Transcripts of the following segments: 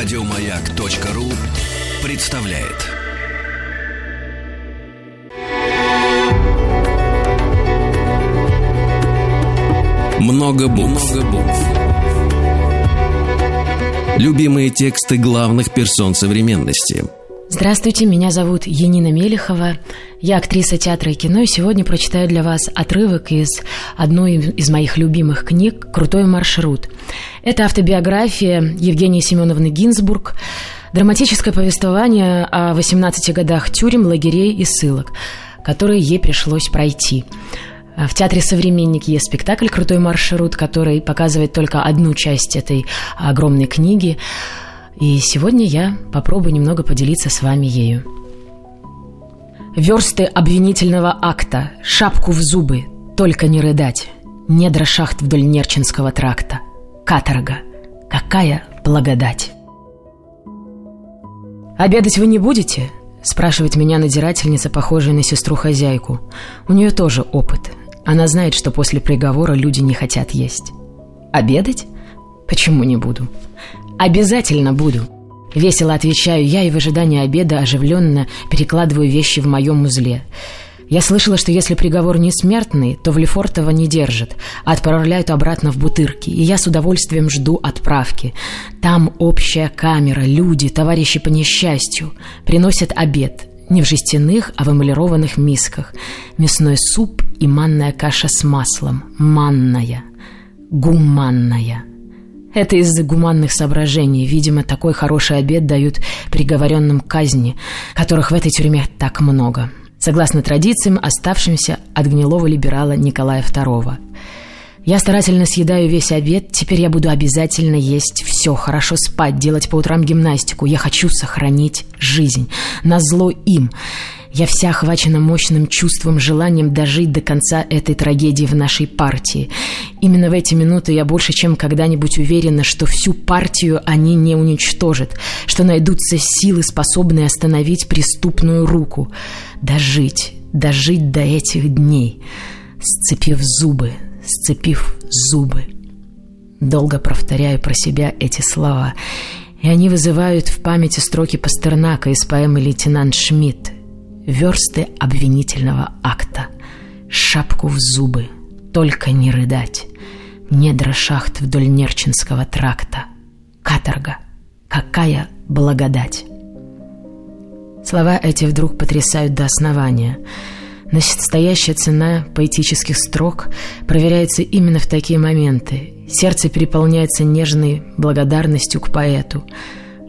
Радиомаяк.ру представляет. Много букв. Любимые тексты главных персон современности – Здравствуйте, меня зовут Енина Мелехова. Я актриса театра и кино, и сегодня прочитаю для вас отрывок из одной из моих любимых книг «Крутой маршрут». Это автобиография Евгении Семеновны Гинзбург, драматическое повествование о 18 годах тюрем, лагерей и ссылок, которые ей пришлось пройти. В театре «Современник» есть спектакль «Крутой маршрут», который показывает только одну часть этой огромной книги – и сегодня я попробую немного поделиться с вами ею. Версты обвинительного акта, шапку в зубы, только не рыдать. Недра шахт вдоль Нерчинского тракта. Каторга. Какая благодать. «Обедать вы не будете?» – спрашивает меня надирательница, похожая на сестру-хозяйку. У нее тоже опыт. Она знает, что после приговора люди не хотят есть. «Обедать? Почему не буду?» «Обязательно буду!» Весело отвечаю я и в ожидании обеда оживленно перекладываю вещи в моем узле. Я слышала, что если приговор не смертный, то в Лефортово не держат, а отправляют обратно в Бутырки, и я с удовольствием жду отправки. Там общая камера, люди, товарищи по несчастью. Приносят обед. Не в жестяных, а в эмалированных мисках. Мясной суп и манная каша с маслом. Манная. Гуманная. Это из-за гуманных соображений. Видимо, такой хороший обед дают приговоренным к казни, которых в этой тюрьме так много. Согласно традициям, оставшимся от гнилого либерала Николая II. Я старательно съедаю весь обед, теперь я буду обязательно есть все, хорошо спать, делать по утрам гимнастику. Я хочу сохранить жизнь. Назло им. Я вся охвачена мощным чувством, желанием дожить до конца этой трагедии в нашей партии. Именно в эти минуты я больше чем когда-нибудь уверена, что всю партию они не уничтожат, что найдутся силы, способные остановить преступную руку. Дожить, дожить до этих дней, сцепив зубы, сцепив зубы. Долго повторяю про себя эти слова, и они вызывают в памяти строки Пастернака из поэмы «Лейтенант Шмидт», версты обвинительного акта, шапку в зубы, только не рыдать, недра шахт вдоль Нерчинского тракта, каторга, какая благодать. Слова эти вдруг потрясают до основания. Настоящая цена поэтических строк проверяется именно в такие моменты. Сердце переполняется нежной благодарностью к поэту.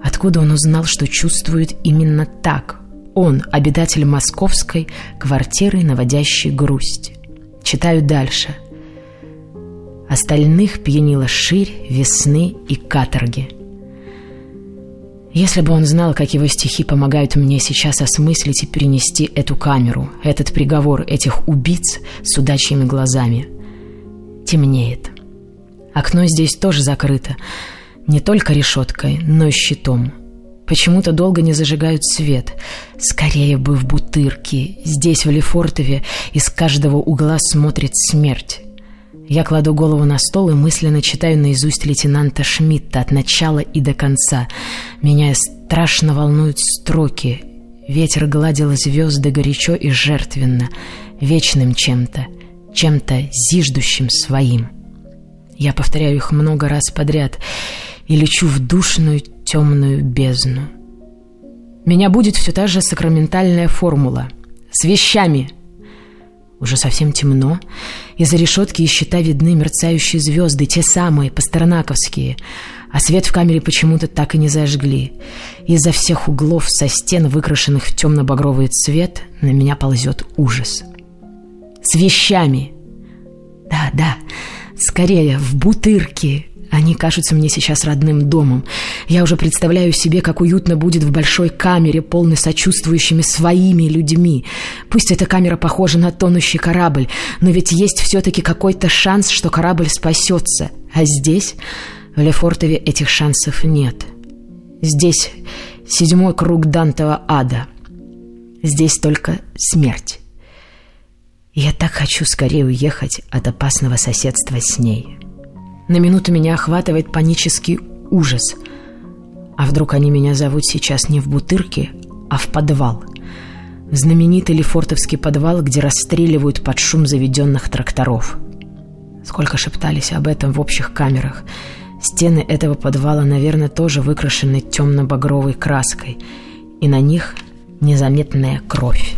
Откуда он узнал, что чувствует именно так, он – обитатель московской квартиры, наводящей грусть. Читаю дальше. Остальных пьянила ширь, весны и каторги. Если бы он знал, как его стихи помогают мне сейчас осмыслить и перенести эту камеру, этот приговор этих убийц с удачьими глазами. Темнеет. Окно здесь тоже закрыто. Не только решеткой, но и щитом. Почему-то долго не зажигают свет. Скорее бы в Бутырке. Здесь, в Лефортове, из каждого угла смотрит смерть. Я кладу голову на стол и мысленно читаю наизусть лейтенанта Шмидта от начала и до конца. Меня страшно волнуют строки. Ветер гладил звезды горячо и жертвенно, вечным чем-то, чем-то зиждущим своим. Я повторяю их много раз подряд и лечу в душную темную бездну. Меня будет все та же сакраментальная формула. С вещами. Уже совсем темно. Из-за решетки и щита видны мерцающие звезды, те самые, пастернаковские. А свет в камере почему-то так и не зажгли. Из-за всех углов со стен, выкрашенных в темно-багровый цвет, на меня ползет ужас. С вещами. Да, да, скорее, в бутырке, они кажутся мне сейчас родным домом. Я уже представляю себе, как уютно будет в большой камере, полной сочувствующими своими людьми. Пусть эта камера похожа на тонущий корабль, но ведь есть все-таки какой-то шанс, что корабль спасется. А здесь, в Лефортове, этих шансов нет. Здесь седьмой круг Дантова ада. Здесь только смерть. я так хочу скорее уехать от опасного соседства с ней». На минуту меня охватывает панический ужас. А вдруг они меня зовут сейчас не в Бутырке, а в подвал? В знаменитый Лефортовский подвал, где расстреливают под шум заведенных тракторов. Сколько шептались об этом в общих камерах. Стены этого подвала, наверное, тоже выкрашены темно-багровой краской, и на них незаметная кровь.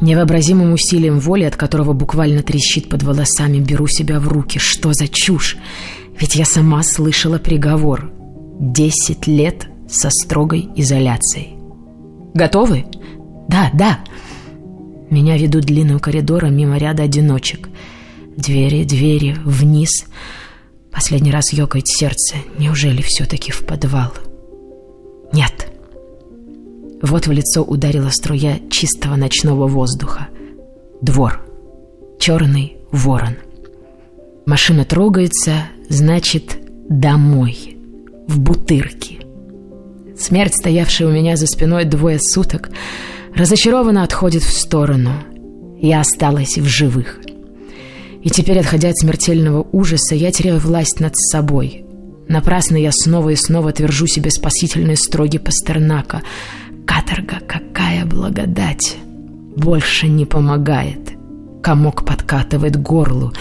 Невообразимым усилием воли, от которого буквально трещит под волосами, беру себя в руки. Что за чушь? Ведь я сама слышала приговор. Десять лет со строгой изоляцией. Готовы? Да, да. Меня ведут длинным коридором мимо ряда одиночек. Двери, двери, вниз. Последний раз ёкает сердце. Неужели все-таки в подвал? Нет. Вот в лицо ударила струя чистого ночного воздуха. Двор. Черный ворон. Машина трогается, значит, домой. В бутырке. Смерть, стоявшая у меня за спиной двое суток, разочарованно отходит в сторону. Я осталась в живых. И теперь, отходя от смертельного ужаса, я теряю власть над собой. Напрасно я снова и снова твержу себе спасительные строги Пастернака — Каторга, какая благодать! Больше не помогает. Комок подкатывает горлу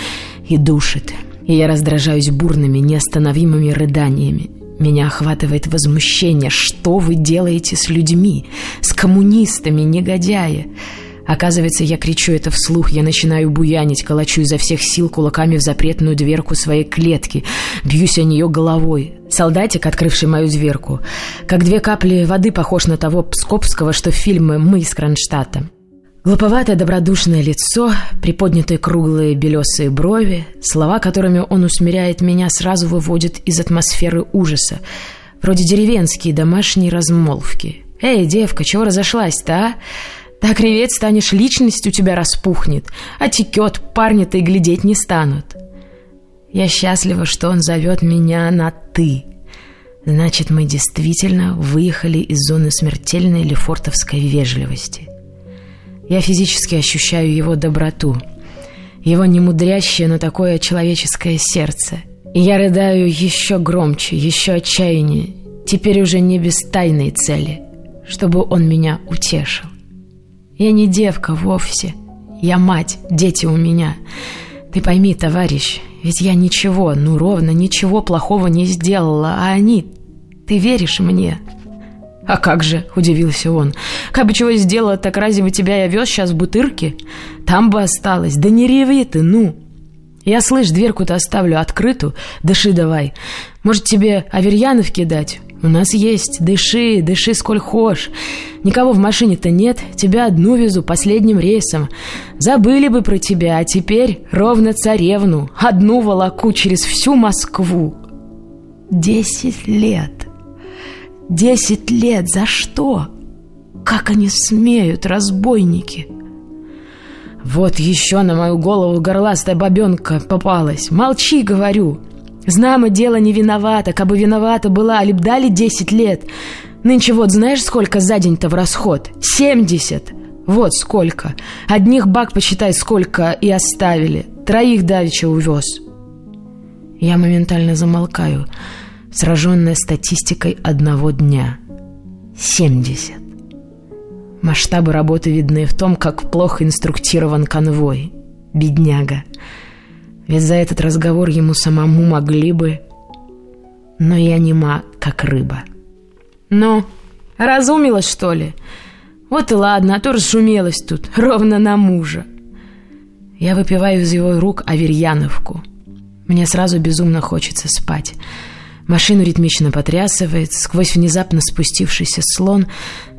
и душит. И я раздражаюсь бурными, неостановимыми рыданиями. Меня охватывает возмущение. Что вы делаете с людьми? С коммунистами, негодяи? Оказывается, я кричу это вслух, я начинаю буянить, колочу изо всех сил кулаками в запретную дверку своей клетки, бьюсь о нее головой. Солдатик, открывший мою дверку, как две капли воды похож на того Пскопского, что в фильме «Мы из Кронштадта». Глуповатое добродушное лицо, приподнятые круглые белесые брови, слова, которыми он усмиряет меня, сразу выводят из атмосферы ужаса, вроде деревенские домашние размолвки. «Эй, девка, чего разошлась-то, а?» Так реветь станешь, личность у тебя распухнет, а текет, парни-то и глядеть не станут. Я счастлива, что он зовет меня на «ты». Значит, мы действительно выехали из зоны смертельной лефортовской вежливости. Я физически ощущаю его доброту, его немудрящее, но такое человеческое сердце. И я рыдаю еще громче, еще отчаяннее, теперь уже не без тайной цели, чтобы он меня утешил. Я не девка вовсе. Я мать, дети у меня. Ты пойми, товарищ, ведь я ничего, ну ровно ничего плохого не сделала, а они... Ты веришь мне?» «А как же?» – удивился он. «Как бы чего сделала, так разве бы тебя я вез сейчас в бутырке? Там бы осталось. Да не реви ты, ну!» «Я, слышь, дверку-то оставлю открытую. Дыши давай. Может, тебе Аверьяновки дать? У нас есть. Дыши, дыши сколь хошь. Никого в машине-то нет. Тебя одну везу последним рейсом. Забыли бы про тебя, а теперь ровно царевну. Одну волоку через всю Москву. Десять лет. Десять лет. За что? Как они смеют, разбойники? Вот еще на мою голову горластая бабенка попалась. Молчи, говорю. Знамо дело не виновата, кабы виновата была, ли б дали десять лет. Нынче вот знаешь, сколько за день-то в расход? Семьдесят. Вот сколько. Одних бак, почитай, сколько и оставили. Троих давеча увез. Я моментально замолкаю, сраженная статистикой одного дня. Семьдесят. Масштабы работы видны в том, как плохо инструктирован конвой. Бедняга. Ведь за этот разговор ему самому могли бы... Но я нема, как рыба. Ну, разумилась, что ли? Вот и ладно, а то разшумелась тут, ровно на мужа. Я выпиваю из его рук аверьяновку. Мне сразу безумно хочется спать. Машину ритмично потрясывает, сквозь внезапно спустившийся слон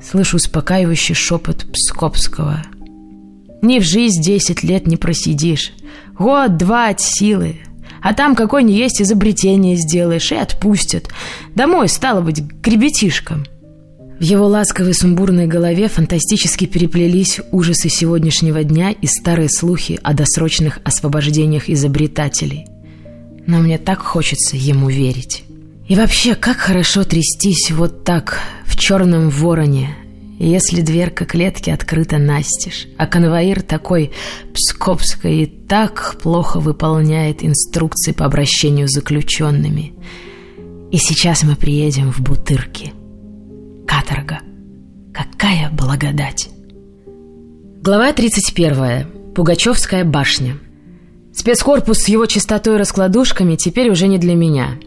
слышу успокаивающий шепот Пскопского. «Ни в жизнь десять лет не просидишь. Год-два от силы. А там какое не есть изобретение сделаешь и отпустят. Домой, стало быть, к ребятишкам». В его ласковой сумбурной голове фантастически переплелись ужасы сегодняшнего дня и старые слухи о досрочных освобождениях изобретателей. Но мне так хочется ему верить. И вообще, как хорошо трястись вот так, в черном вороне, если дверка клетки открыта настежь, а конвоир такой пскопской и так плохо выполняет инструкции по обращению с заключенными. И сейчас мы приедем в Бутырки. Каторга. Какая благодать! Глава 31. Пугачевская башня. Спецкорпус с его чистотой и раскладушками теперь уже не для меня.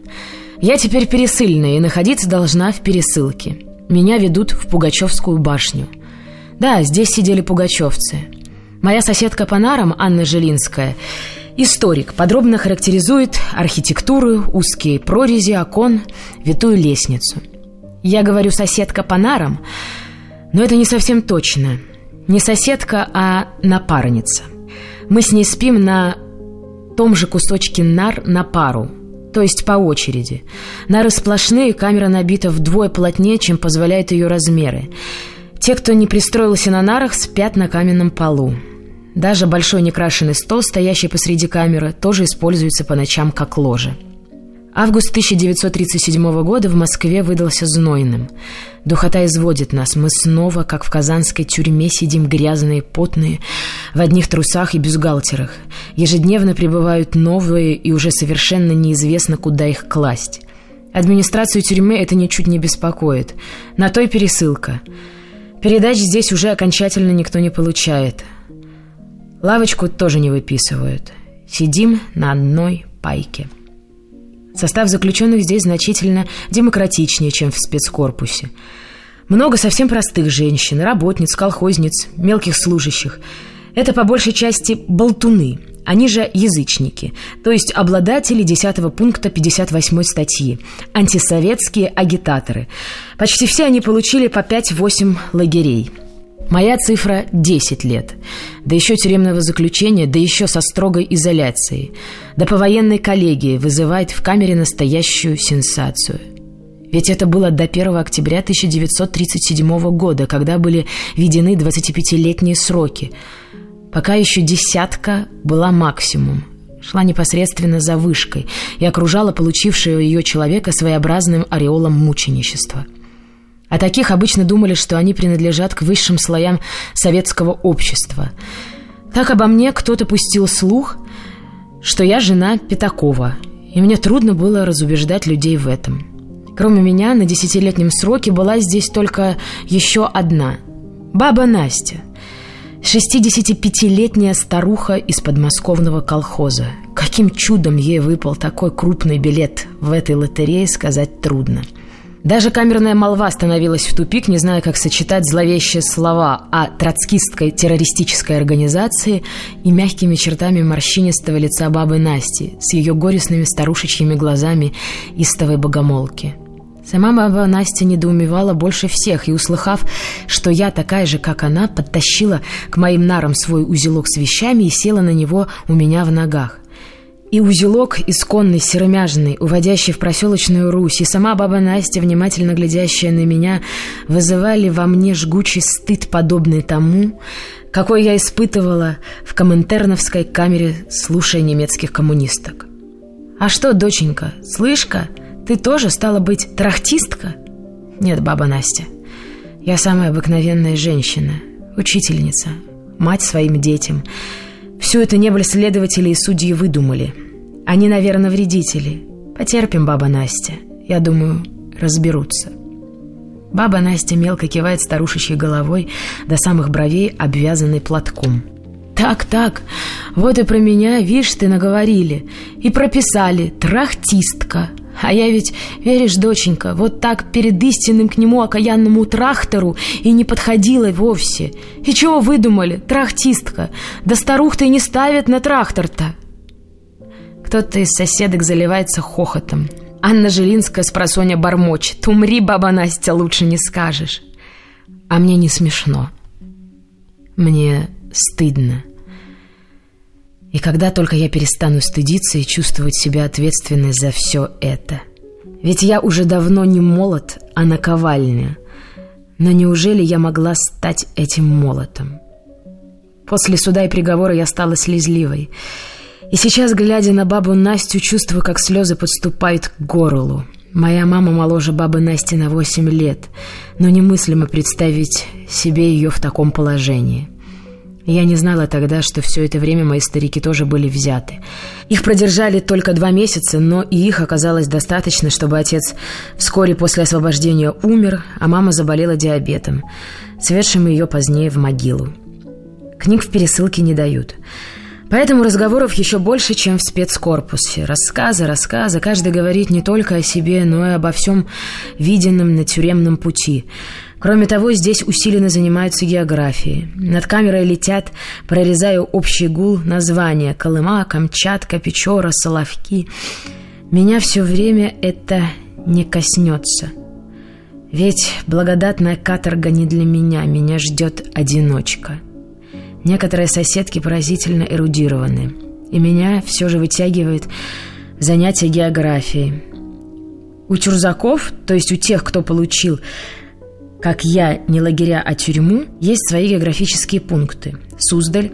Я теперь пересыльная и находиться должна в пересылке. Меня ведут в Пугачевскую башню. Да, здесь сидели пугачевцы. Моя соседка по нарам, Анна Жилинская, историк, подробно характеризует архитектуру, узкие прорези, окон, витую лестницу. Я говорю «соседка по нарам», но это не совсем точно – не соседка, а напарница. Мы с ней спим на том же кусочке нар на пару, то есть по очереди. Нары сплошные, камера набита вдвое плотнее, чем позволяют ее размеры. Те, кто не пристроился на нарах, спят на каменном полу. Даже большой некрашенный стол, стоящий посреди камеры, тоже используется по ночам как ложе. Август 1937 года в Москве выдался знойным. Духота изводит нас. Мы снова, как в казанской тюрьме, сидим грязные, потные, в одних трусах и бюстгальтерах. Ежедневно прибывают новые, и уже совершенно неизвестно, куда их класть. Администрацию тюрьмы это ничуть не беспокоит. На той пересылка. Передач здесь уже окончательно никто не получает. Лавочку тоже не выписывают. Сидим на одной пайке. Состав заключенных здесь значительно демократичнее, чем в спецкорпусе. Много совсем простых женщин, работниц, колхозниц, мелких служащих. Это по большей части болтуны, они же язычники, то есть обладатели 10 пункта 58 статьи, антисоветские агитаторы. Почти все они получили по 5-8 лагерей – Моя цифра – 10 лет. Да еще тюремного заключения, да еще со строгой изоляцией. Да по военной коллегии вызывает в камере настоящую сенсацию. Ведь это было до 1 октября 1937 года, когда были введены 25-летние сроки. Пока еще десятка была максимум. Шла непосредственно за вышкой и окружала получившего ее человека своеобразным ореолом мученичества – о таких обычно думали, что они принадлежат к высшим слоям советского общества. Так обо мне кто-то пустил слух, что я жена Пятакова, и мне трудно было разубеждать людей в этом. Кроме меня, на десятилетнем сроке была здесь только еще одна – баба Настя, 65-летняя старуха из подмосковного колхоза. Каким чудом ей выпал такой крупный билет в этой лотерее, сказать трудно – даже камерная молва становилась в тупик, не зная, как сочетать зловещие слова о троцкистской террористической организации и мягкими чертами морщинистого лица бабы Насти с ее горестными старушечьими глазами истовой богомолки. Сама баба Настя недоумевала больше всех и, услыхав, что я такая же, как она, подтащила к моим нарам свой узелок с вещами и села на него у меня в ногах. И узелок исконный, серомяжный, уводящий в проселочную Русь, и сама баба Настя, внимательно глядящая на меня, вызывали во мне жгучий стыд, подобный тому, какой я испытывала в коминтерновской камере, слушая немецких коммунисток. «А что, доченька, слышка, ты тоже стала быть трахтистка?» «Нет, баба Настя, я самая обыкновенная женщина, учительница, мать своим детям». Все это не были следователи и судьи выдумали. Они, наверное, вредители. Потерпим, баба Настя. Я думаю, разберутся. Баба Настя мелко кивает старушечьей головой до самых бровей, обвязанной платком. «Так, так, вот и про меня, видишь, ты наговорили. И прописали «трахтистка». А я ведь, веришь, доченька, вот так перед истинным к нему окаянному трахтеру и не подходила вовсе. И чего выдумали, трахтистка? Да старух-то и не ставят на трактор-то. Кто-то из соседок заливается хохотом. Анна Жилинская с просоня бормочет. «Умри, баба Настя, лучше не скажешь». А мне не смешно. Мне стыдно. И когда только я перестану стыдиться и чувствовать себя ответственной за все это? Ведь я уже давно не молот, а наковальня. Но неужели я могла стать этим молотом? После суда и приговора я стала слезливой. И сейчас, глядя на бабу Настю, чувствую, как слезы подступают к горлу. Моя мама моложе бабы Насти на восемь лет, но немыслимо представить себе ее в таком положении. Я не знала тогда, что все это время мои старики тоже были взяты. Их продержали только два месяца, но и их оказалось достаточно, чтобы отец вскоре после освобождения умер, а мама заболела диабетом, сведшим ее позднее в могилу. Книг в пересылке не дают. Поэтому разговоров еще больше, чем в спецкорпусе. Рассказы, рассказы. Каждый говорит не только о себе, но и обо всем виденном на тюремном пути – Кроме того, здесь усиленно занимаются географией. Над камерой летят, прорезая общий гул, названия Колыма, Камчатка, Печора, Соловки. Меня все время это не коснется. Ведь благодатная каторга не для меня, меня ждет одиночка. Некоторые соседки поразительно эрудированы, и меня все же вытягивают занятия географией. У чурзаков, то есть у тех, кто получил как я, не лагеря, а тюрьму, есть свои географические пункты. Суздаль,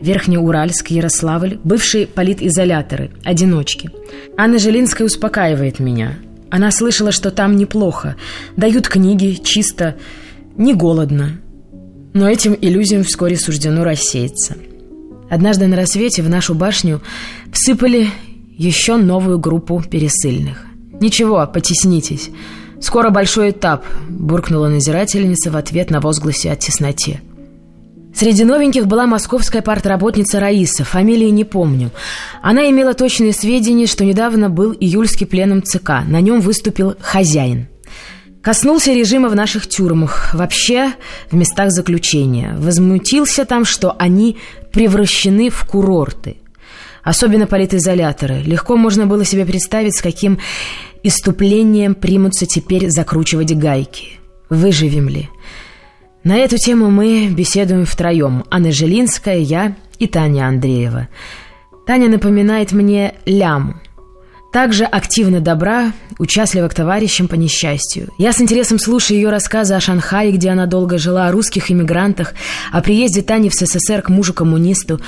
Верхнеуральск, Ярославль, бывшие политизоляторы, одиночки. Анна Желинская успокаивает меня. Она слышала, что там неплохо. Дают книги, чисто, не голодно. Но этим иллюзиям вскоре суждено рассеяться. Однажды на рассвете в нашу башню всыпали еще новую группу пересыльных. «Ничего, потеснитесь». «Скоро большой этап», — буркнула назирательница в ответ на возгласе о тесноте. Среди новеньких была московская партработница Раиса, фамилии не помню. Она имела точные сведения, что недавно был июльский пленум ЦК. На нем выступил хозяин. Коснулся режима в наших тюрьмах, вообще в местах заключения. Возмутился там, что они превращены в курорты. Особенно политизоляторы. Легко можно было себе представить, с каким иступлением примутся теперь закручивать гайки. Выживем ли? На эту тему мы беседуем втроем. Анна Желинская, я и Таня Андреева. Таня напоминает мне ляму. Также активно добра, участлива к товарищам по несчастью. Я с интересом слушаю ее рассказы о Шанхае, где она долго жила, о русских иммигрантах, о приезде Тани в СССР к мужу-коммунисту,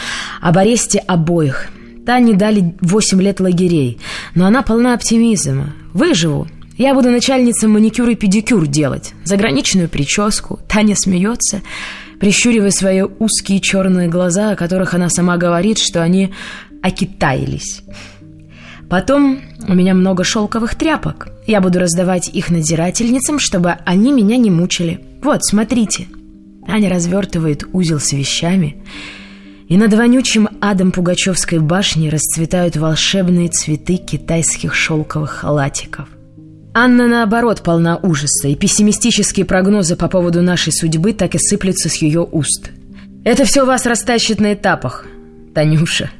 об аресте обоих – Тане дали 8 лет лагерей, но она полна оптимизма. Выживу. Я буду начальницей маникюр и педикюр делать. Заграничную прическу. Таня смеется, прищуривая свои узкие черные глаза, о которых она сама говорит, что они окитаились. Потом у меня много шелковых тряпок. Я буду раздавать их надзирательницам, чтобы они меня не мучили. Вот, смотрите. Аня развертывает узел с вещами и над вонючим адом Пугачевской башни расцветают волшебные цветы китайских шелковых халатиков. Анна, наоборот, полна ужаса, и пессимистические прогнозы по поводу нашей судьбы так и сыплются с ее уст. «Это все вас растащит на этапах, Танюша.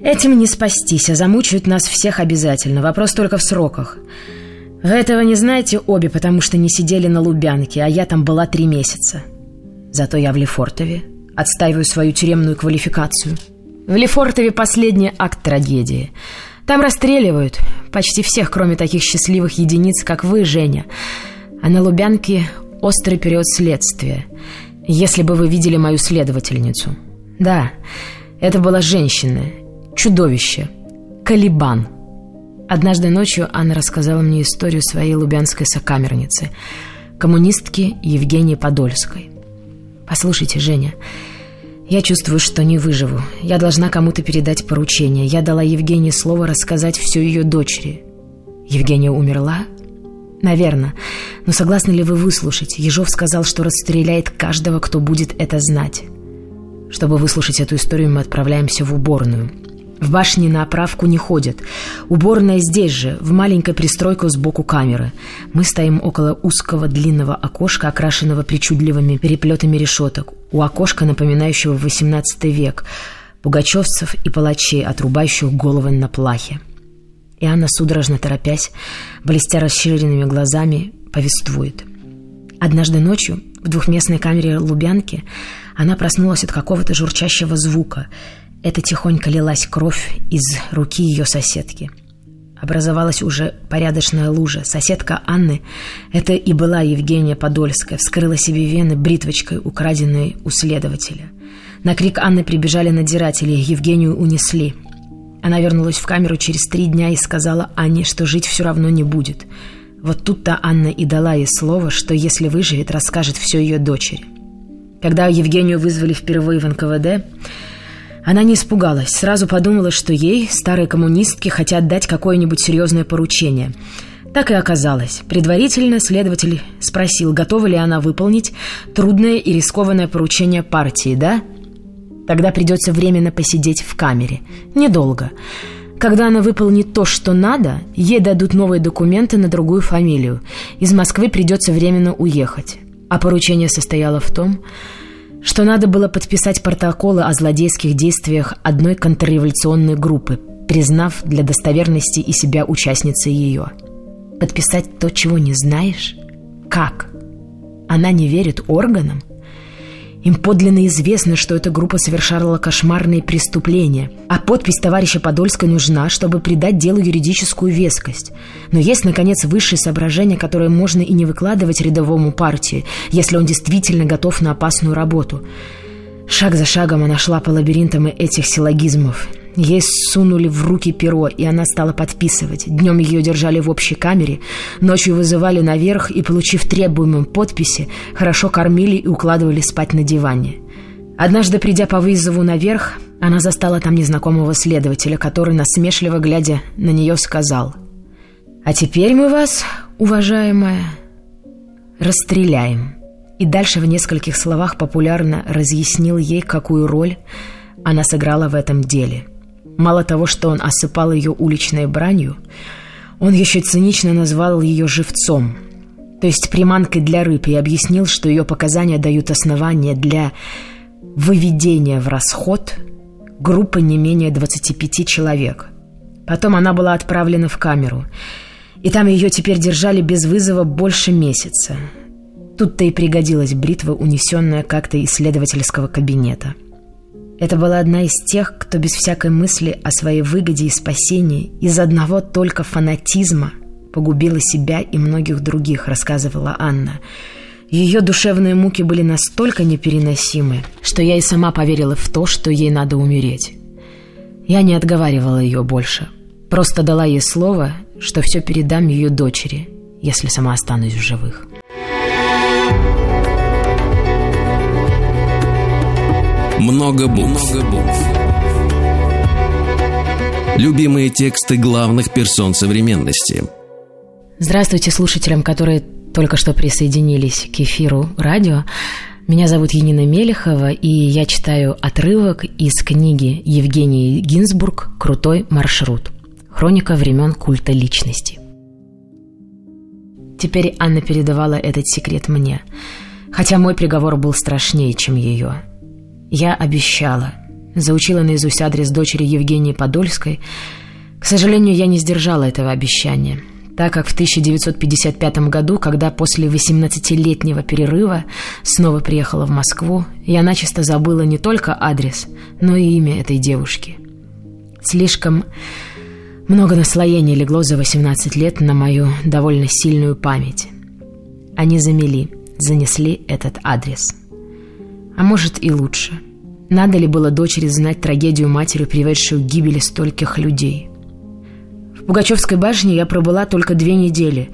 Этим не спастись, а замучают нас всех обязательно. Вопрос только в сроках. Вы этого не знаете обе, потому что не сидели на Лубянке, а я там была три месяца. Зато я в Лефортове, Отстаиваю свою тюремную квалификацию. В Лефортове последний акт трагедии. Там расстреливают почти всех, кроме таких счастливых единиц, как вы, Женя. А на Лубянке острый период следствия. Если бы вы видели мою следовательницу. Да, это была женщина, чудовище, Калибан. Однажды ночью Анна рассказала мне историю своей лубянской сокамерницы, коммунистки Евгении Подольской. «Послушайте, Женя, я чувствую, что не выживу. Я должна кому-то передать поручение. Я дала Евгении слово рассказать все ее дочери. Евгения умерла? Наверное. Но согласны ли вы выслушать? Ежов сказал, что расстреляет каждого, кто будет это знать. Чтобы выслушать эту историю, мы отправляемся в уборную. В башне на оправку не ходят. Уборная здесь же, в маленькой пристройку сбоку камеры. Мы стоим около узкого длинного окошка, окрашенного причудливыми переплетами решеток. У окошка, напоминающего XVIII век, пугачевцев и палачей, отрубающих головы на плахе. И Анна, судорожно торопясь, блестя расширенными глазами, повествует. Однажды ночью в двухместной камере Лубянки она проснулась от какого-то журчащего звука – это тихонько лилась кровь из руки ее соседки. Образовалась уже порядочная лужа. Соседка Анны, это и была Евгения Подольская, вскрыла себе вены бритвочкой, украденной у следователя. На крик Анны прибежали надзиратели, Евгению унесли. Она вернулась в камеру через три дня и сказала Анне, что жить все равно не будет. Вот тут-то Анна и дала ей слово, что если выживет, расскажет все ее дочери. Когда Евгению вызвали впервые в НКВД, она не испугалась, сразу подумала, что ей, старой коммунистке, хотят дать какое-нибудь серьезное поручение. Так и оказалось. Предварительно следователь спросил, готова ли она выполнить трудное и рискованное поручение партии, да? Тогда придется временно посидеть в камере. Недолго. Когда она выполнит то, что надо, ей дадут новые документы на другую фамилию. Из Москвы придется временно уехать. А поручение состояло в том, что надо было подписать протоколы о злодейских действиях одной контрреволюционной группы, признав для достоверности и себя участницей ее. Подписать то, чего не знаешь? Как? Она не верит органам? Им подлинно известно, что эта группа совершала кошмарные преступления, а подпись товарища Подольской нужна, чтобы придать делу юридическую вескость. Но есть, наконец, высшее соображение, которое можно и не выкладывать рядовому партии, если он действительно готов на опасную работу. Шаг за шагом она шла по лабиринтам этих силлогизмов, Ей сунули в руки перо, и она стала подписывать. Днем ее держали в общей камере, ночью вызывали наверх и, получив требуемым подписи, хорошо кормили и укладывали спать на диване. Однажды, придя по вызову наверх, она застала там незнакомого следователя, который, насмешливо глядя на нее, сказал «А теперь мы вас, уважаемая, расстреляем». И дальше в нескольких словах популярно разъяснил ей, какую роль она сыграла в этом деле – Мало того, что он осыпал ее уличной бранью, он еще цинично назвал ее живцом, то есть приманкой для рыб, и объяснил, что ее показания дают основания для выведения в расход группы не менее 25 человек. Потом она была отправлена в камеру, и там ее теперь держали без вызова больше месяца. Тут-то и пригодилась бритва, унесенная как-то исследовательского кабинета. Это была одна из тех, кто без всякой мысли о своей выгоде и спасении из одного только фанатизма погубила себя и многих других, рассказывала Анна. Ее душевные муки были настолько непереносимы, что я и сама поверила в то, что ей надо умереть. Я не отговаривала ее больше, просто дала ей слово, что все передам ее дочери, если сама останусь в живых. Много букв. Много букв. Любимые тексты главных персон современности. Здравствуйте слушателям, которые только что присоединились к эфиру радио. Меня зовут Енина Мелехова, и я читаю отрывок из книги Евгении Гинзбург «Крутой маршрут. Хроника времен культа личности». Теперь Анна передавала этот секрет мне, хотя мой приговор был страшнее, чем ее. Я обещала. Заучила наизусть адрес дочери Евгении Подольской. К сожалению, я не сдержала этого обещания, так как в 1955 году, когда после 18-летнего перерыва снова приехала в Москву, я начисто забыла не только адрес, но и имя этой девушки. Слишком много наслоений легло за 18 лет на мою довольно сильную память. Они замели, занесли этот адрес. А может и лучше. Надо ли было дочери знать трагедию матери, приведшую к гибели стольких людей? В Пугачевской башне я пробыла только две недели,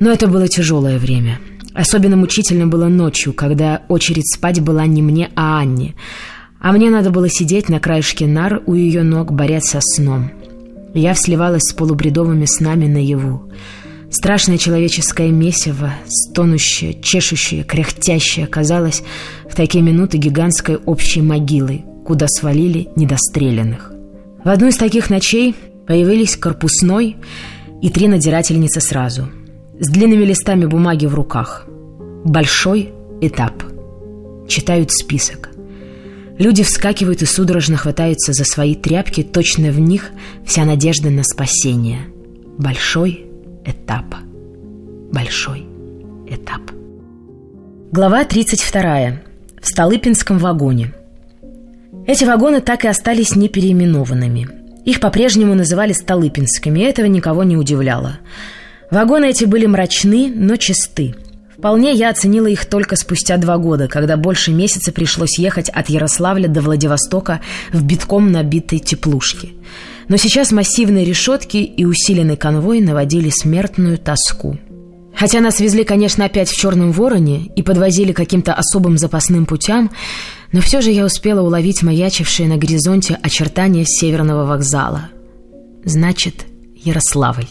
но это было тяжелое время. Особенно мучительно было ночью, когда очередь спать была не мне, а Анне, а мне надо было сидеть на краешке нар у ее ног, борясь со сном. Я сливалась с полубредовыми снами наяву. Страшное человеческое месиво, стонущее, чешущее, кряхтящее, казалось в такие минуты гигантской общей могилой, куда свалили недостреленных. В одну из таких ночей появились корпусной и три надзирательницы сразу, с длинными листами бумаги в руках. Большой этап. Читают список. Люди вскакивают и судорожно хватаются за свои тряпки, точно в них вся надежда на спасение. Большой этап. Большой этап. Глава 32. В Столыпинском вагоне. Эти вагоны так и остались непереименованными. Их по-прежнему называли Столыпинскими, и этого никого не удивляло. Вагоны эти были мрачны, но чисты. Вполне я оценила их только спустя два года, когда больше месяца пришлось ехать от Ярославля до Владивостока в битком набитой теплушке – но сейчас массивные решетки и усиленный конвой наводили смертную тоску. Хотя нас везли, конечно, опять в Черном Вороне и подвозили каким-то особым запасным путям, но все же я успела уловить маячившие на горизонте очертания северного вокзала. Значит, Ярославль.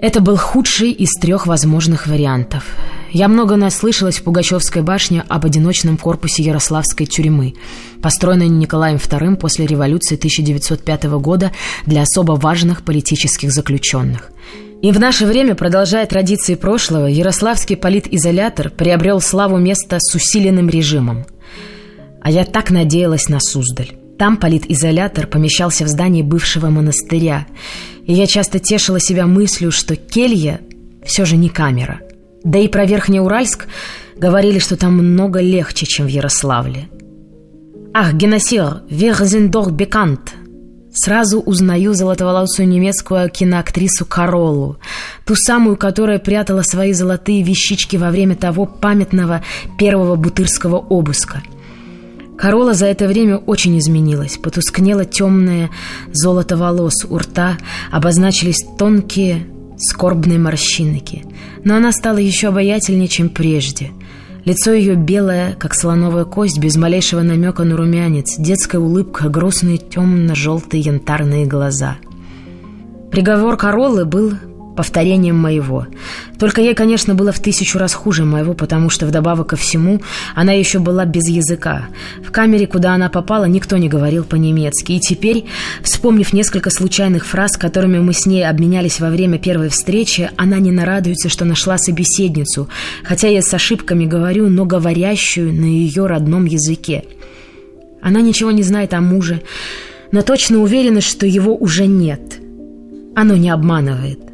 Это был худший из трех возможных вариантов. Я много наслышалась в Пугачевской башне об одиночном корпусе Ярославской тюрьмы, построенной Николаем II после революции 1905 года для особо важных политических заключенных. И в наше время, продолжая традиции прошлого, Ярославский политизолятор приобрел славу места с усиленным режимом. А я так надеялась на Суздаль. Там политизолятор помещался в здании бывшего монастыря, и я часто тешила себя мыслью, что келья все же не камера. Да и про Верхнеуральск говорили, что там много легче, чем в Ярославле. «Ах, Геносир, Верзендор Бекант!» Сразу узнаю золотоволосую немецкую киноактрису Каролу, ту самую, которая прятала свои золотые вещички во время того памятного первого бутырского обыска. Корола за это время очень изменилась. Потускнело темное золото волос у рта, обозначились тонкие скорбные морщинки. Но она стала еще обаятельнее, чем прежде – Лицо ее белое, как слоновая кость, без малейшего намека на румянец, детская улыбка, грустные темно-желтые янтарные глаза. Приговор Короллы был повторением моего. Только ей, конечно, было в тысячу раз хуже моего, потому что вдобавок ко всему она еще была без языка. В камере, куда она попала, никто не говорил по-немецки. И теперь, вспомнив несколько случайных фраз, которыми мы с ней обменялись во время первой встречи, она не нарадуется, что нашла собеседницу, хотя я с ошибками говорю, но говорящую на ее родном языке. Она ничего не знает о муже, но точно уверена, что его уже нет. Оно не обманывает.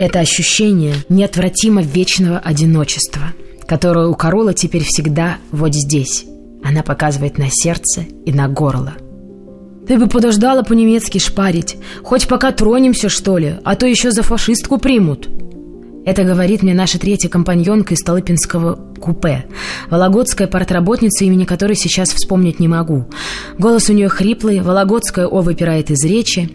Это ощущение неотвратимо вечного одиночества, которое у Корола теперь всегда вот здесь. Она показывает на сердце и на горло. Ты бы подождала по-немецки шпарить. Хоть пока тронемся, что ли, а то еще за фашистку примут. Это говорит мне наша третья компаньонка из Столыпинского купе. Вологодская портработница, имени которой сейчас вспомнить не могу. Голос у нее хриплый, Вологодская О выпирает из речи,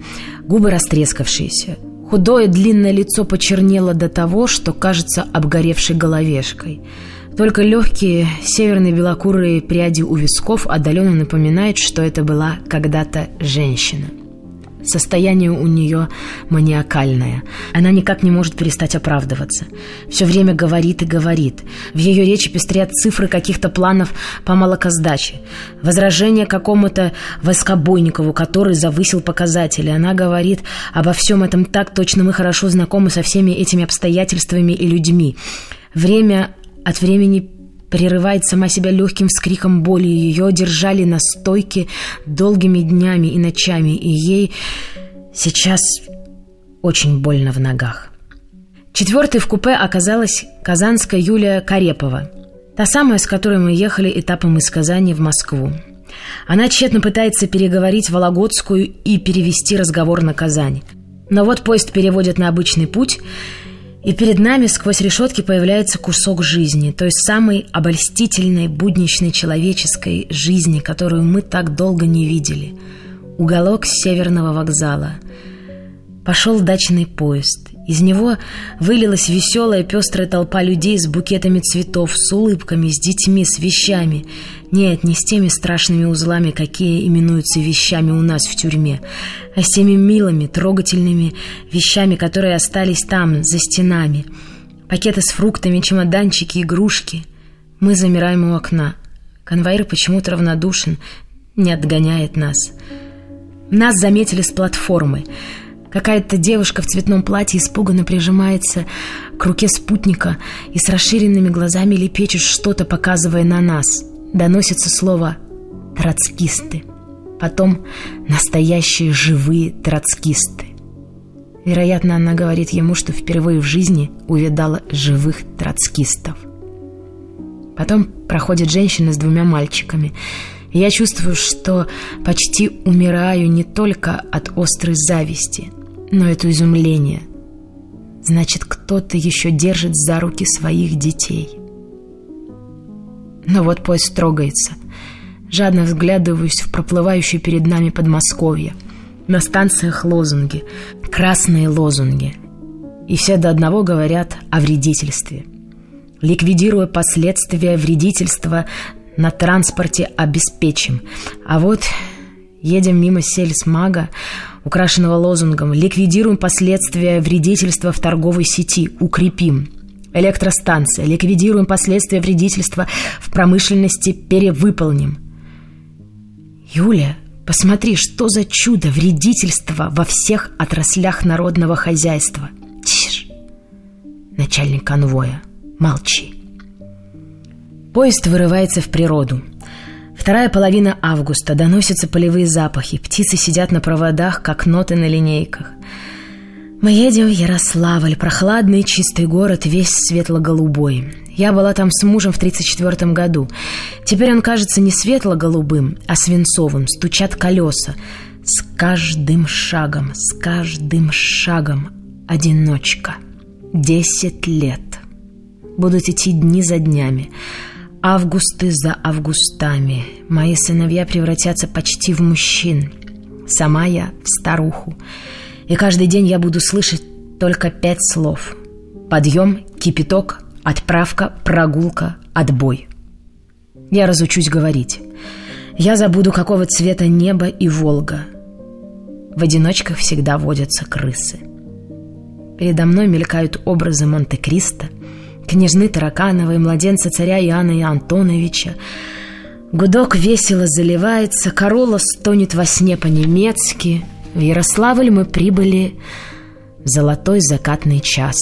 губы растрескавшиеся. Худое длинное лицо почернело до того, что кажется обгоревшей головешкой. Только легкие северные белокурые пряди у висков отдаленно напоминают, что это была когда-то женщина. Состояние у нее маниакальное. Она никак не может перестать оправдываться. Все время говорит и говорит. В ее речи пестрят цифры каких-то планов по молокосдаче. Возражение какому-то воскобойникову, который завысил показатели. Она говорит обо всем этом так точно мы хорошо знакомы со всеми этими обстоятельствами и людьми. Время от времени прерывает сама себя легким вскриком боли. Ее держали на стойке долгими днями и ночами, и ей сейчас очень больно в ногах. Четвертой в купе оказалась казанская Юлия Карепова, та самая, с которой мы ехали этапом из Казани в Москву. Она тщетно пытается переговорить Вологодскую и перевести разговор на Казань. Но вот поезд переводят на обычный путь – и перед нами сквозь решетки появляется кусок жизни, той самой обольстительной, будничной человеческой жизни, которую мы так долго не видели. Уголок северного вокзала. Пошел дачный поезд. Из него вылилась веселая пестрая толпа людей с букетами цветов, с улыбками, с детьми, с вещами. Нет, не с теми страшными узлами, какие именуются вещами у нас в тюрьме, а с теми милыми, трогательными вещами, которые остались там, за стенами. Пакеты с фруктами, чемоданчики, игрушки. Мы замираем у окна. Конвоир почему-то равнодушен, не отгоняет нас. Нас заметили с платформы — Какая-то девушка в цветном платье испуганно прижимается к руке спутника и с расширенными глазами лепечет что-то, показывая на нас. Доносится слово «троцкисты». Потом «настоящие живые троцкисты». Вероятно, она говорит ему, что впервые в жизни увидала живых троцкистов. Потом проходит женщина с двумя мальчиками. Я чувствую, что почти умираю не только от острой зависти – но это изумление. Значит, кто-то еще держит за руки своих детей. Но вот поезд трогается. Жадно взглядываюсь в проплывающее перед нами Подмосковье. На станциях лозунги. Красные лозунги. И все до одного говорят о вредительстве. Ликвидируя последствия вредительства, на транспорте обеспечим. А вот едем мимо сельсмага, украшенного лозунгом «Ликвидируем последствия вредительства в торговой сети, укрепим». Электростанция. Ликвидируем последствия вредительства в промышленности, перевыполним. Юля, посмотри, что за чудо вредительства во всех отраслях народного хозяйства. Тише. Начальник конвоя. Молчи. Поезд вырывается в природу. Вторая половина августа, доносятся полевые запахи, птицы сидят на проводах, как ноты на линейках. Мы едем в Ярославль, прохладный чистый город, весь светло-голубой. Я была там с мужем в 34 году. Теперь он кажется не светло-голубым, а свинцовым, стучат колеса. С каждым шагом, с каждым шагом одиночка. Десять лет. Будут идти дни за днями. Августы за августами. Мои сыновья превратятся почти в мужчин. Сама я в старуху. И каждый день я буду слышать только пять слов. Подъем, кипяток, отправка, прогулка, отбой. Я разучусь говорить. Я забуду, какого цвета небо и Волга. В одиночках всегда водятся крысы. Передо мной мелькают образы Монте-Кристо, княжны Таракановой, младенца царя Иоанна и Антоновича. Гудок весело заливается, корола стонет во сне по-немецки. В Ярославль мы прибыли в золотой закатный час.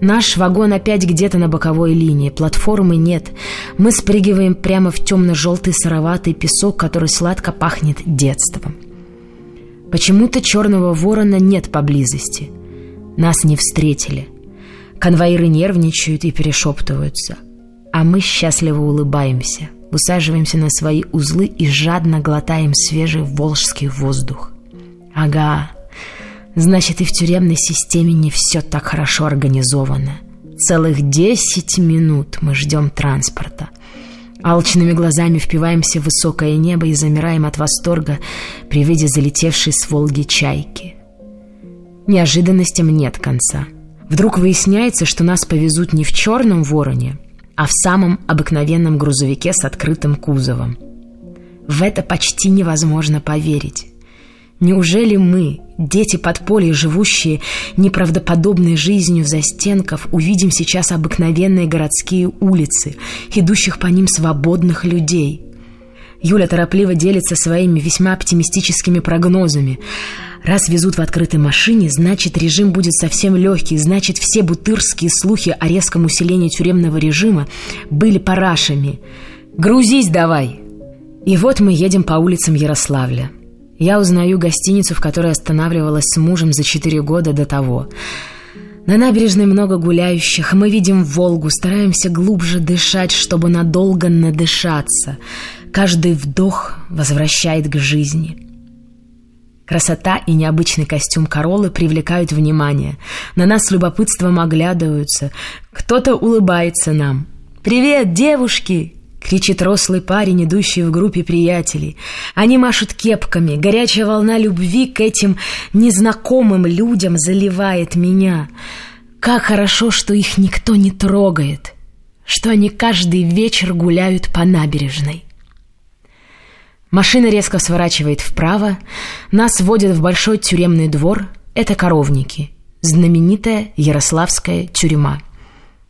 Наш вагон опять где-то на боковой линии, платформы нет. Мы спрыгиваем прямо в темно-желтый сыроватый песок, который сладко пахнет детством. Почему-то черного ворона нет поблизости. Нас не встретили — Конвоиры нервничают и перешептываются. А мы счастливо улыбаемся, усаживаемся на свои узлы и жадно глотаем свежий волжский воздух. Ага, значит и в тюремной системе не все так хорошо организовано. Целых десять минут мы ждем транспорта. Алчными глазами впиваемся в высокое небо и замираем от восторга при виде залетевшей с Волги чайки. Неожиданностям нет конца — Вдруг выясняется, что нас повезут не в черном вороне, а в самом обыкновенном грузовике с открытым кузовом. В это почти невозможно поверить. Неужели мы, дети подполья, живущие неправдоподобной жизнью застенков, увидим сейчас обыкновенные городские улицы, идущих по ним свободных людей? Юля торопливо делится своими весьма оптимистическими прогнозами – Раз везут в открытой машине, значит, режим будет совсем легкий, значит, все бутырские слухи о резком усилении тюремного режима были парашами. «Грузись давай!» И вот мы едем по улицам Ярославля. Я узнаю гостиницу, в которой останавливалась с мужем за четыре года до того. На набережной много гуляющих, мы видим Волгу, стараемся глубже дышать, чтобы надолго надышаться. Каждый вдох возвращает к жизни. Красота и необычный костюм Королы привлекают внимание. На нас с любопытством оглядываются. Кто-то улыбается нам. «Привет, девушки!» — кричит рослый парень, идущий в группе приятелей. Они машут кепками. Горячая волна любви к этим незнакомым людям заливает меня. Как хорошо, что их никто не трогает, что они каждый вечер гуляют по набережной. Машина резко сворачивает вправо, нас вводят в большой тюремный двор. Это коровники, знаменитая Ярославская тюрьма.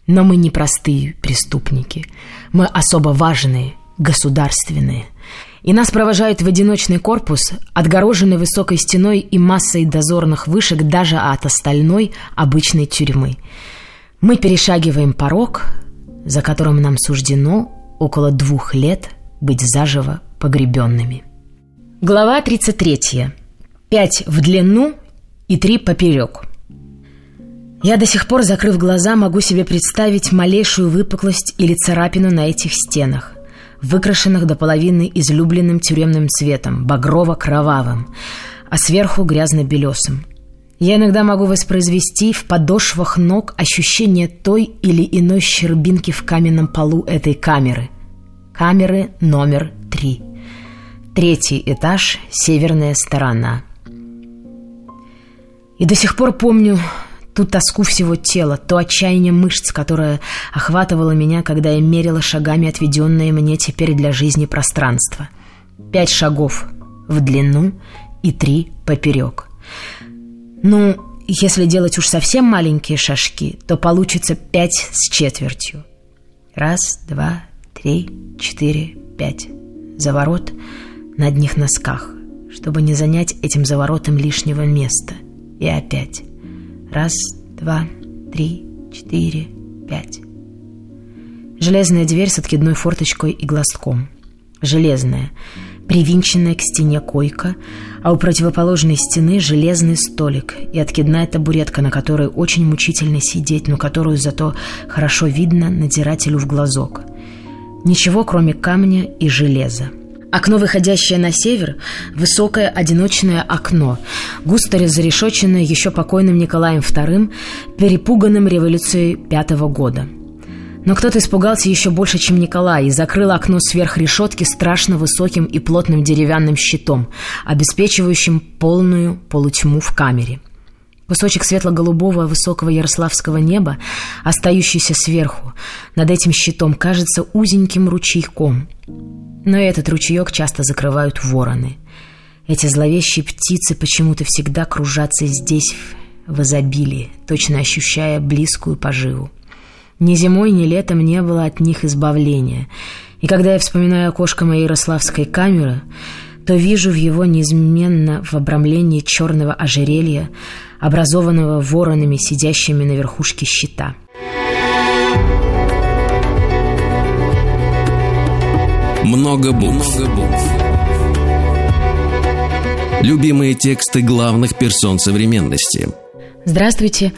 Но мы не простые преступники. Мы особо важные, государственные. И нас провожают в одиночный корпус, отгороженный высокой стеной и массой дозорных вышек даже от остальной обычной тюрьмы. Мы перешагиваем порог, за которым нам суждено около двух лет быть заживо погребенными. Глава 33. Пять в длину и три поперек. Я до сих пор, закрыв глаза, могу себе представить малейшую выпуклость или царапину на этих стенах, выкрашенных до половины излюбленным тюремным цветом, багрово-кровавым, а сверху грязно-белесым. Я иногда могу воспроизвести в подошвах ног ощущение той или иной щербинки в каменном полу этой камеры. Камеры номер три. Третий этаж, северная сторона. И до сих пор помню ту тоску всего тела, то отчаяние мышц, которое охватывало меня, когда я мерила шагами отведенное мне теперь для жизни пространство. Пять шагов в длину и три поперек. Ну, если делать уж совсем маленькие шажки, то получится пять с четвертью. Раз, два, три, четыре, пять. Заворот на одних носках, чтобы не занять этим заворотом лишнего места. И опять. Раз, два, три, четыре, пять. Железная дверь с откидной форточкой и глазком. Железная, привинченная к стене койка, а у противоположной стены железный столик и откидная табуретка, на которой очень мучительно сидеть, но которую зато хорошо видно надзирателю в глазок. Ничего, кроме камня и железа. Окно, выходящее на север, высокое одиночное окно, густо зарешоченное еще покойным Николаем II, перепуганным революцией пятого года. Но кто-то испугался еще больше, чем Николай, и закрыл окно сверх решетки страшно высоким и плотным деревянным щитом, обеспечивающим полную полутьму в камере. Кусочек светло-голубого высокого ярославского неба, остающийся сверху, над этим щитом, кажется узеньким ручейком – но этот ручеек часто закрывают вороны. Эти зловещие птицы почему-то всегда кружатся здесь в изобилии, точно ощущая близкую поживу. Ни зимой, ни летом не было от них избавления. И когда я вспоминаю окошко моей ярославской камеры, то вижу в его неизменно в обрамлении черного ожерелья, образованного воронами, сидящими на верхушке щита. Много букв. Любимые тексты главных персон современности. Здравствуйте.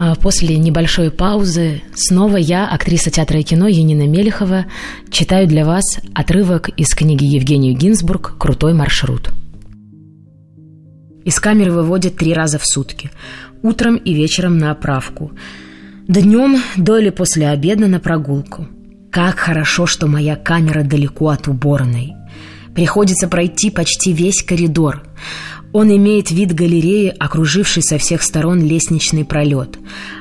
А, после небольшой паузы снова я, актриса театра и кино Енина Мелехова, читаю для вас отрывок из книги Евгению Гинзбург «Крутой маршрут». Из камеры выводят три раза в сутки. Утром и вечером на оправку. Днем до или после обеда на прогулку – как хорошо, что моя камера далеко от уборной. Приходится пройти почти весь коридор. Он имеет вид галереи, окружившей со всех сторон лестничный пролет.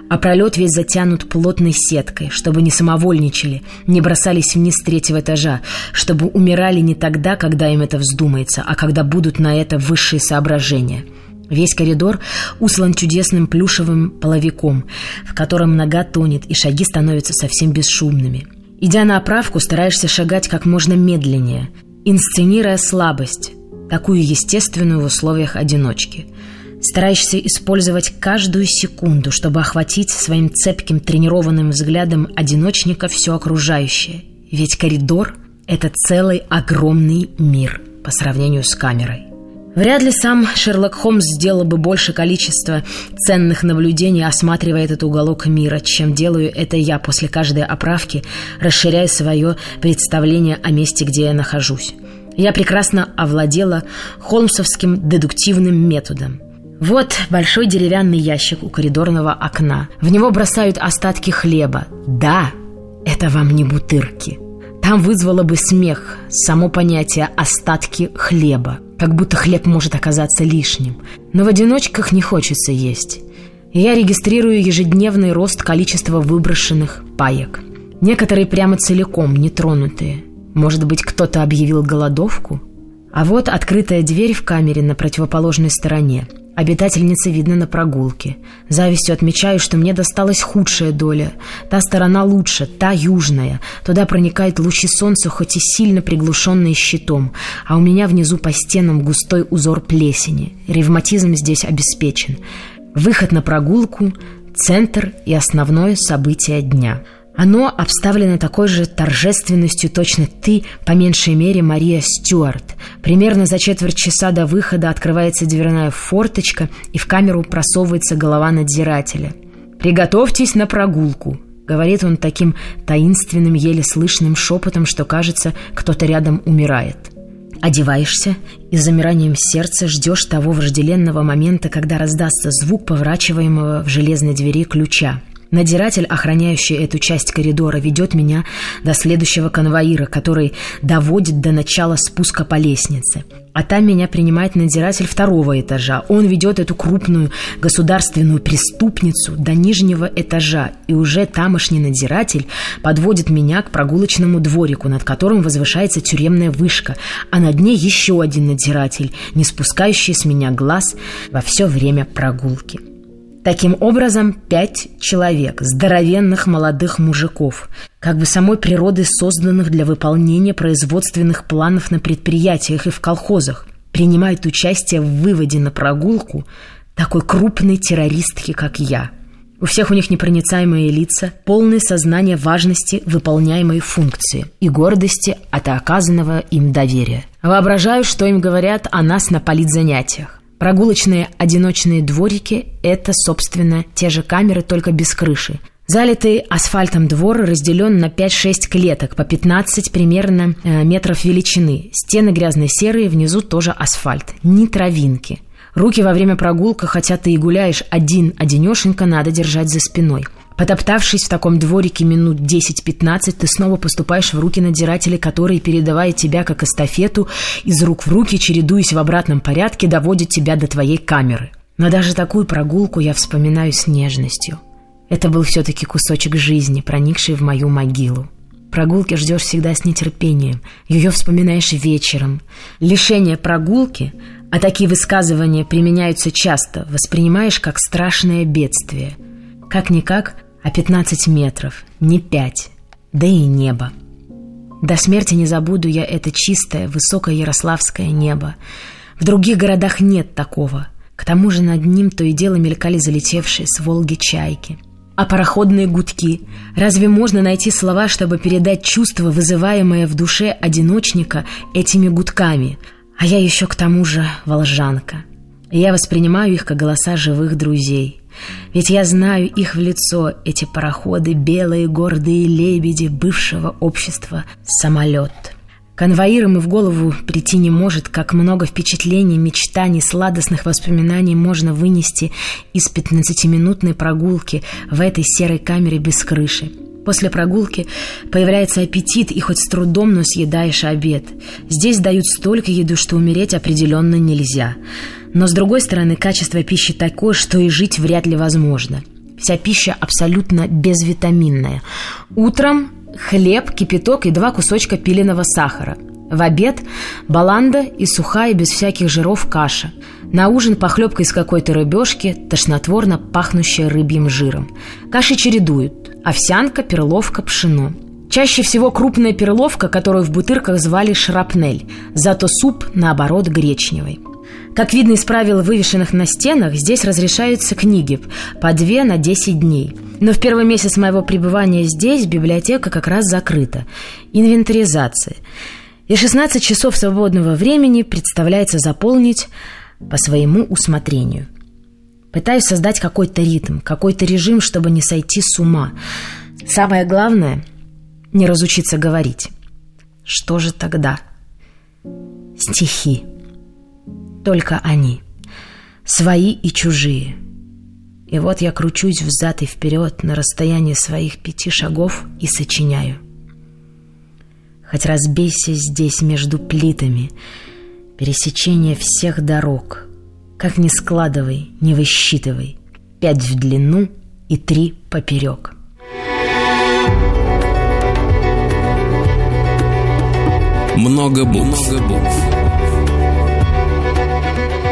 А пролет весь затянут плотной сеткой, чтобы не самовольничали, не бросались вниз с третьего этажа, чтобы умирали не тогда, когда им это вздумается, а когда будут на это высшие соображения. Весь коридор услан чудесным плюшевым половиком, в котором нога тонет, и шаги становятся совсем бесшумными – Идя на оправку, стараешься шагать как можно медленнее, инсценируя слабость, такую естественную в условиях одиночки. Стараешься использовать каждую секунду, чтобы охватить своим цепким тренированным взглядом одиночника все окружающее. Ведь коридор — это целый огромный мир по сравнению с камерой. Вряд ли сам Шерлок Холмс сделал бы больше количества ценных наблюдений, осматривая этот уголок мира, чем делаю это я после каждой оправки, расширяя свое представление о месте, где я нахожусь. Я прекрасно овладела холмсовским дедуктивным методом. Вот большой деревянный ящик у коридорного окна. В него бросают остатки хлеба. Да, это вам не бутырки. Там вызвало бы смех само понятие «остатки хлеба» как будто хлеб может оказаться лишним. Но в одиночках не хочется есть. я регистрирую ежедневный рост количества выброшенных паек. Некоторые прямо целиком, нетронутые. Может быть, кто-то объявил голодовку? А вот открытая дверь в камере на противоположной стороне – Обитательница видно на прогулке. Завистью отмечаю, что мне досталась худшая доля. Та сторона лучше, та южная. Туда проникают лучи солнца, хоть и сильно приглушенные щитом. А у меня внизу по стенам густой узор плесени. Ревматизм здесь обеспечен. Выход на прогулку, центр и основное событие дня – оно обставлено такой же торжественностью точно ты, по меньшей мере, Мария Стюарт. Примерно за четверть часа до выхода открывается дверная форточка, и в камеру просовывается голова надзирателя. «Приготовьтесь на прогулку», — говорит он таким таинственным, еле слышным шепотом, что, кажется, кто-то рядом умирает. Одеваешься и с замиранием сердца ждешь того вожделенного момента, когда раздастся звук поворачиваемого в железной двери ключа — Надзиратель, охраняющий эту часть коридора, ведет меня до следующего конвоира, который доводит до начала спуска по лестнице. А там меня принимает надзиратель второго этажа. Он ведет эту крупную государственную преступницу до нижнего этажа. И уже тамошний надзиратель подводит меня к прогулочному дворику, над которым возвышается тюремная вышка, а над ней еще один надзиратель, не спускающий с меня глаз во все время прогулки. Таким образом, пять человек, здоровенных молодых мужиков, как бы самой природой созданных для выполнения производственных планов на предприятиях и в колхозах, принимают участие в выводе на прогулку такой крупной террористки, как я. У всех у них непроницаемые лица, полное сознание важности выполняемой функции и гордости от оказанного им доверия. Воображаю, что им говорят о нас на политзанятиях. Прогулочные одиночные дворики – это, собственно, те же камеры, только без крыши. Залитый асфальтом двор разделен на 5-6 клеток по 15 примерно э, метров величины. Стены грязно-серые, внизу тоже асфальт. Ни травинки. Руки во время прогулка, хотя ты и гуляешь один-одинешенько, надо держать за спиной – Потоптавшись в таком дворике минут 10-15, ты снова поступаешь в руки надзирателей, которые, передавая тебя как эстафету, из рук в руки, чередуясь в обратном порядке, доводят тебя до твоей камеры. Но даже такую прогулку я вспоминаю с нежностью. Это был все-таки кусочек жизни, проникший в мою могилу. Прогулки ждешь всегда с нетерпением. Ее вспоминаешь вечером. Лишение прогулки, а такие высказывания применяются часто, воспринимаешь как страшное бедствие. Как-никак, а 15 метров, не 5, да и небо. До смерти не забуду я это чистое, высокое ярославское небо. В других городах нет такого. К тому же над ним то и дело мелькали залетевшие с Волги чайки. А пароходные гудки. Разве можно найти слова, чтобы передать чувство, вызываемое в душе одиночника этими гудками? А я еще к тому же волжанка. И я воспринимаю их как голоса живых друзей. Ведь я знаю их в лицо, эти пароходы, белые гордые лебеди бывшего общества «Самолет». Конвоирам и в голову прийти не может, как много впечатлений, мечтаний, сладостных воспоминаний можно вынести из пятнадцатиминутной прогулки в этой серой камере без крыши. После прогулки появляется аппетит, и хоть с трудом, но съедаешь обед. Здесь дают столько еды, что умереть определенно нельзя. Но, с другой стороны, качество пищи такое, что и жить вряд ли возможно. Вся пища абсолютно безвитаминная. Утром хлеб, кипяток и два кусочка пиленого сахара. В обед – баланда и сухая, без всяких жиров каша. На ужин похлебка из какой-то рыбешки, тошнотворно пахнущая рыбьим жиром. Каши чередуют – овсянка, перловка, пшено. Чаще всего крупная перловка, которую в бутырках звали шрапнель, зато суп, наоборот, гречневый. Как видно из правил, вывешенных на стенах, здесь разрешаются книги по две на 10 дней. Но в первый месяц моего пребывания здесь библиотека как раз закрыта. Инвентаризация. И 16 часов свободного времени представляется заполнить по своему усмотрению. Пытаюсь создать какой-то ритм, какой-то режим, чтобы не сойти с ума. Самое главное – не разучиться говорить. Что же тогда? Стихи. Только они. Свои и чужие. И вот я кручусь взад и вперед на расстоянии своих пяти шагов и сочиняю. Хоть разбейся здесь между плитами, пересечение всех дорог. Как ни складывай, не высчитывай. Пять в длину и три поперек. Много букв. Много букв.